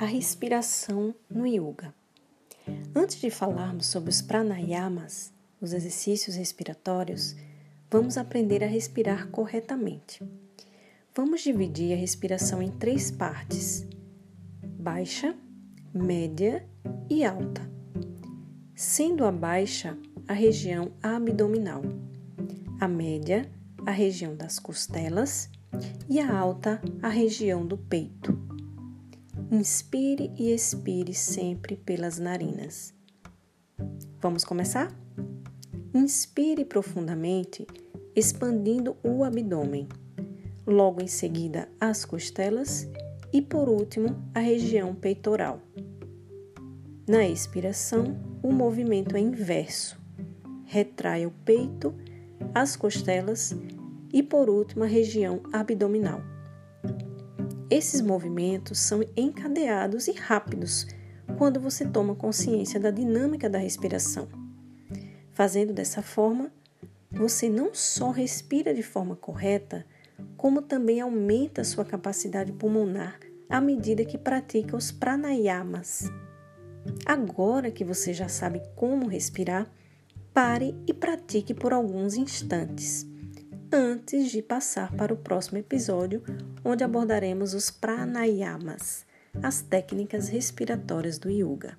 a respiração no yoga. Antes de falarmos sobre os pranayamas, os exercícios respiratórios, vamos aprender a respirar corretamente. Vamos dividir a respiração em três partes: baixa, média e alta. Sendo a baixa a região abdominal, a média a região das costelas e a alta a região do peito. Inspire e expire sempre pelas narinas. Vamos começar? Inspire profundamente, expandindo o abdômen. Logo em seguida, as costelas e, por último, a região peitoral. Na expiração, o movimento é inverso. Retrai o peito, as costelas e, por último, a região abdominal. Esses movimentos são encadeados e rápidos quando você toma consciência da dinâmica da respiração. Fazendo dessa forma, você não só respira de forma correta, como também aumenta sua capacidade pulmonar à medida que pratica os pranayamas. Agora que você já sabe como respirar, pare e pratique por alguns instantes antes de passar para o próximo episódio, onde abordaremos os pranayamas, as técnicas respiratórias do yoga.